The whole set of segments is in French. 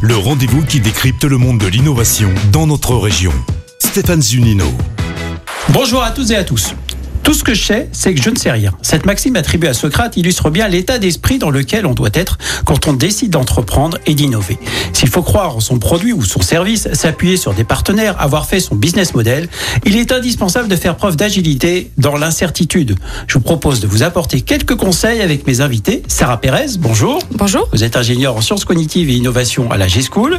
Le rendez-vous qui décrypte le monde de l'innovation dans notre région. Stéphane Zunino. Bonjour à toutes et à tous. Tout ce que je sais, c'est que je ne sais rien. Cette maxime attribuée à Socrate illustre bien l'état d'esprit dans lequel on doit être quand on décide d'entreprendre et d'innover. S'il faut croire en son produit ou son service, s'appuyer sur des partenaires, avoir fait son business model, il est indispensable de faire preuve d'agilité dans l'incertitude. Je vous propose de vous apporter quelques conseils avec mes invités. Sarah Pérez, bonjour. Bonjour. Vous êtes ingénieur en sciences cognitives et innovation à la G-School.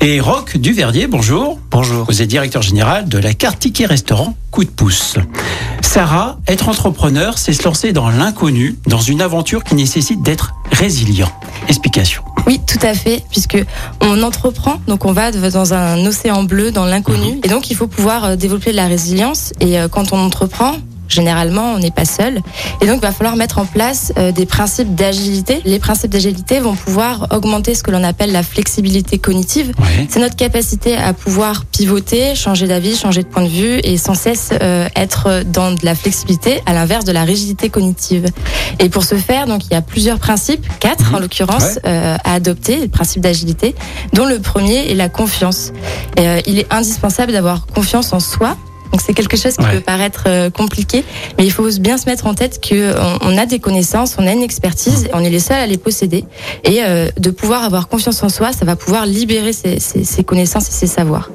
Et Roch Duverdier, bonjour. Bonjour. Vous êtes directeur général de la carte ticket restaurant Coup de pouce. Sarah, être entrepreneur, c'est se lancer dans l'inconnu, dans une aventure qui nécessite d'être résilient. Explication. Oui, tout à fait, puisque on entreprend, donc on va dans un océan bleu, dans l'inconnu, et donc il faut pouvoir euh, développer de la résilience. Et euh, quand on entreprend, généralement, on n'est pas seul. Et donc, il va falloir mettre en place euh, des principes d'agilité. Les principes d'agilité vont pouvoir augmenter ce que l'on appelle la flexibilité cognitive. Ouais. C'est notre capacité à pouvoir pivoter, changer d'avis, changer de point de vue et sans cesse euh, être dans de la flexibilité à l'inverse de la rigidité cognitive. Et pour ce faire, donc, il y a plusieurs principes, quatre Mhm. en l'occurrence, Ouais. euh, à adopter, les principes d'agilité, dont le premier est la confiance. Il est indispensable d'avoir confiance en soi. Donc c'est quelque chose qui Ouais. peut paraître euh, compliqué, mais il faut bien se mettre en tête que on, on a des connaissances, on a une expertise, on est les seuls à les posséder, et euh, de pouvoir avoir confiance en soi, ça va pouvoir libérer ses, ses- ses connaissances et ses savoirs.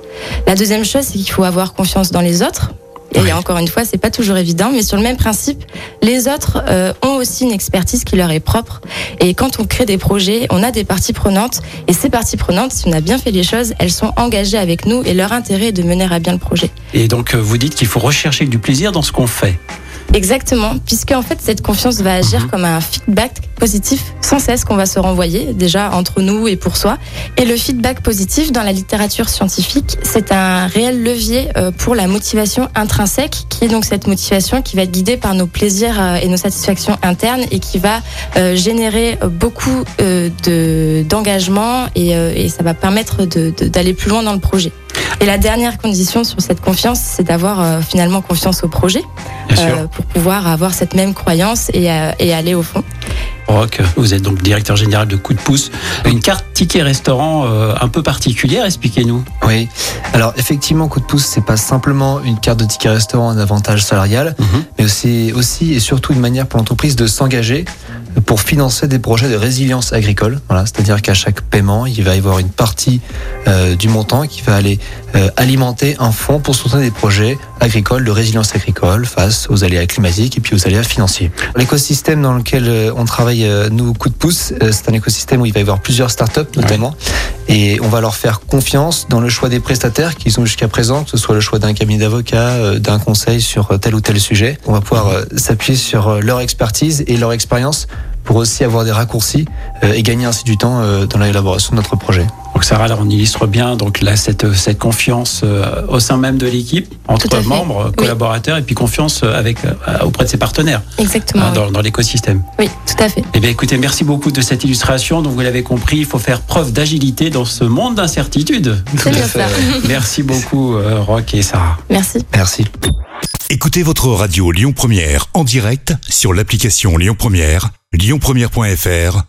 La deuxième chose, c'est qu'il faut avoir confiance dans les autres. Et Oui. encore une fois, c'est pas toujours évident, mais sur le même principe, les autres euh, ont aussi une expertise qui leur est propre. Et quand on crée des projets, on a des parties prenantes. Et ces parties prenantes, si on a bien fait les choses, elles sont engagées avec nous et leur intérêt est de mener à bien le projet. Et donc, euh, vous dites qu'il faut rechercher du plaisir dans ce qu'on fait. Exactement, puisque en fait cette confiance va agir comme un feedback positif sans cesse qu'on va se renvoyer déjà entre nous et pour soi. Et le feedback positif dans la littérature scientifique, c'est un réel levier euh, pour la motivation intrinsèque, qui est donc cette motivation qui va être guidée par nos plaisirs euh, et nos satisfactions internes et qui va euh, générer beaucoup de d'engagement et, et ça va permettre de- de- d'aller plus loin dans le projet. Et la dernière condition sur cette confiance, c'est d'avoir euh, finalement confiance au projet euh, pour pouvoir avoir cette même croyance et, euh, et aller au fond. Roch, vous êtes donc directeur général de Coup de pouce. Une carte ticket restaurant euh, un peu particulière, expliquez-nous. Oui. Alors effectivement, coup de pouce, c'est pas simplement une carte de ticket restaurant, un avantage salarial, Mhm. mais c'est aussi et surtout une manière pour l'entreprise de s'engager pour financer des projets de résilience agricole. Voilà, c'est-à-dire qu'à chaque paiement, il va y avoir une partie euh, du montant qui va aller euh, alimenter un fonds pour soutenir des projets agricoles de résilience agricole face aux aléas climatiques et puis aux aléas financiers. L'écosystème dans lequel euh, on travaille, euh, nous, coup de pouce, euh, c'est un écosystème où il va y avoir plusieurs startups notamment. Et on va leur faire confiance dans le choix des prestataires qu'ils ont jusqu'à présent, que ce soit le choix d'un cabinet d'avocats, d'un conseil sur tel ou tel sujet. On va pouvoir s'appuyer sur leur expertise et leur expérience pour aussi avoir des raccourcis et gagner ainsi du temps dans l'élaboration de notre projet. Donc Sarah, là, on illustre bien donc là cette cette confiance euh, au sein même de l'équipe entre membres, Oui. collaborateurs et puis confiance euh, avec euh, auprès de ses partenaires Exactement. hein, oui. dans, dans l'écosystème. Oui, tout à fait. Eh bien, écoutez, merci beaucoup de cette illustration. Donc, vous l'avez compris, il faut faire preuve d'agilité dans ce monde d'incertitude. Merci beaucoup, euh, Roch et Sarah. Merci. Merci. Écoutez votre radio Lyon Première en direct sur l'application Lyon Première, lyonpremière.fr